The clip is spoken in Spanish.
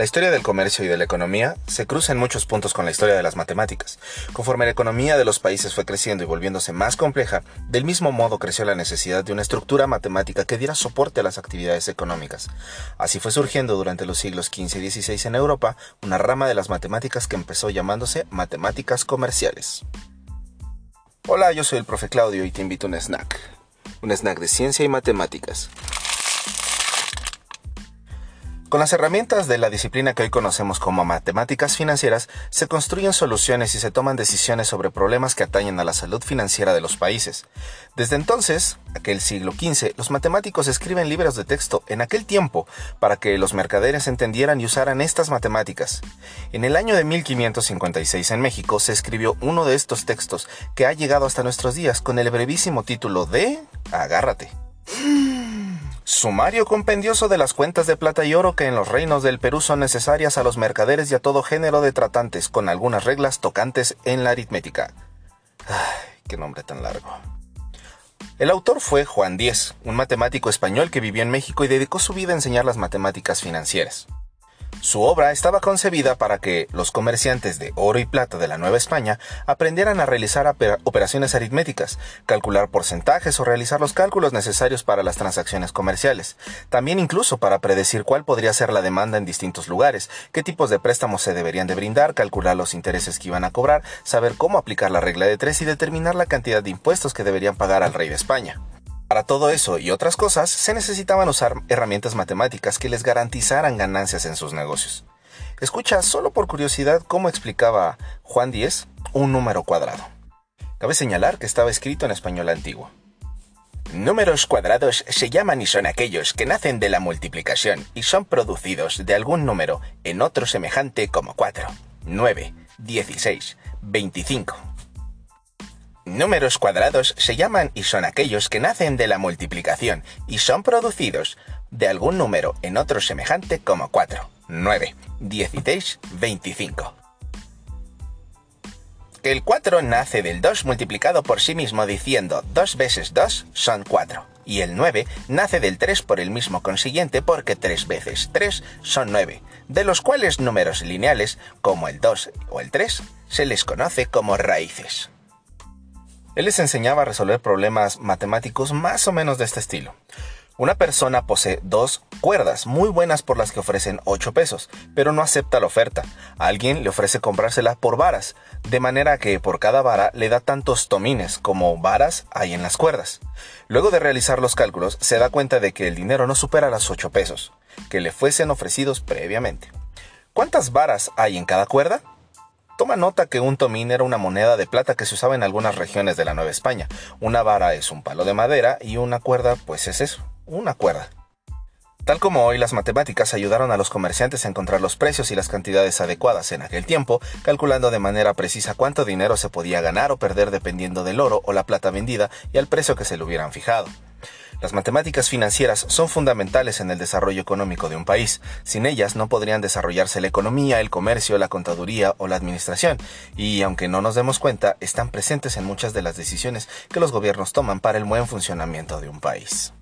La historia del comercio y de la economía se cruza en muchos puntos con la historia de las matemáticas. Conforme la economía de los países fue creciendo y volviéndose más compleja, del mismo modo creció la necesidad de una estructura matemática que diera soporte a las actividades económicas. Así fue surgiendo durante los siglos XV y XVI en Europa una rama de las matemáticas que empezó llamándose matemáticas comerciales. Hola, yo soy el profe Claudio y te invito a un snack. Un snack de ciencia y matemáticas. Con las herramientas de la disciplina que hoy conocemos como matemáticas financieras, se construyen soluciones y se toman decisiones sobre problemas que atañen a la salud financiera de los países. Desde entonces, aquel siglo XV, los matemáticos escriben libros de texto en aquel tiempo para que los mercaderes entendieran y usaran estas matemáticas. En el año de 1556 en México se escribió uno de estos textos que ha llegado hasta nuestros días con el brevísimo título de Agárrate. Sumario compendioso de las cuentas de plata y oro que en los reinos del Perú son necesarias a los mercaderes y a todo género de tratantes, con algunas reglas tocantes en la aritmética. Ay, qué nombre tan largo. El autor fue Juan Díez, un matemático español que vivió en México y dedicó su vida a enseñar las matemáticas financieras. Su obra estaba concebida para que los comerciantes de oro y plata de la Nueva España aprendieran a realizar operaciones aritméticas, calcular porcentajes o realizar los cálculos necesarios para las transacciones comerciales, también incluso para predecir cuál podría ser la demanda en distintos lugares, qué tipos de préstamos se deberían de brindar, calcular los intereses que iban a cobrar, saber cómo aplicar la regla de tres y determinar la cantidad de impuestos que deberían pagar al rey de España. Para todo eso y otras cosas se necesitaban usar herramientas matemáticas que les garantizaran ganancias en sus negocios. Escucha solo por curiosidad cómo explicaba Juan Díez un número cuadrado. Cabe señalar que estaba escrito en español antiguo. Números cuadrados se llaman y son aquellos que nacen de la multiplicación y son producidos de algún número en otro semejante como 4, 9, 16, 25, Números cuadrados se llaman y son aquellos que nacen de la multiplicación y son producidos de algún número en otro semejante como 4, 9, 16, 25. El 4 nace del 2 multiplicado por sí mismo diciendo 2 veces 2 son 4. Y el 9 nace del 3 por el mismo consiguiente porque 3 veces 3 son 9, de los cuales números lineales, como el 2 o el 3, se les conoce como raíces. Él les enseñaba a resolver problemas matemáticos más o menos de este estilo. Una persona posee dos cuerdas muy buenas por las que ofrecen 8 pesos, pero no acepta la oferta. Alguien le ofrece comprársela por varas, de manera que por cada vara le da tantos tomines como varas hay en las cuerdas. Luego de realizar los cálculos, se da cuenta de que el dinero no supera las 8 pesos, que le fuesen ofrecidos previamente. ¿Cuántas varas hay en cada cuerda? Toma nota que un tomín era una moneda de plata que se usaba en algunas regiones de la Nueva España. Una vara es un palo de madera y una cuerda, pues es eso, una cuerda. Tal como hoy las matemáticas ayudaron a los comerciantes a encontrar los precios y las cantidades adecuadas en aquel tiempo, calculando de manera precisa cuánto dinero se podía ganar o perder dependiendo del oro o la plata vendida y al precio que se le hubieran fijado. Las matemáticas financieras son fundamentales en el desarrollo económico de un país. Sin ellas no podrían desarrollarse la economía, el comercio, la contaduría o la administración. Y aunque no nos demos cuenta, están presentes en muchas de las decisiones que los gobiernos toman para el buen funcionamiento de un país.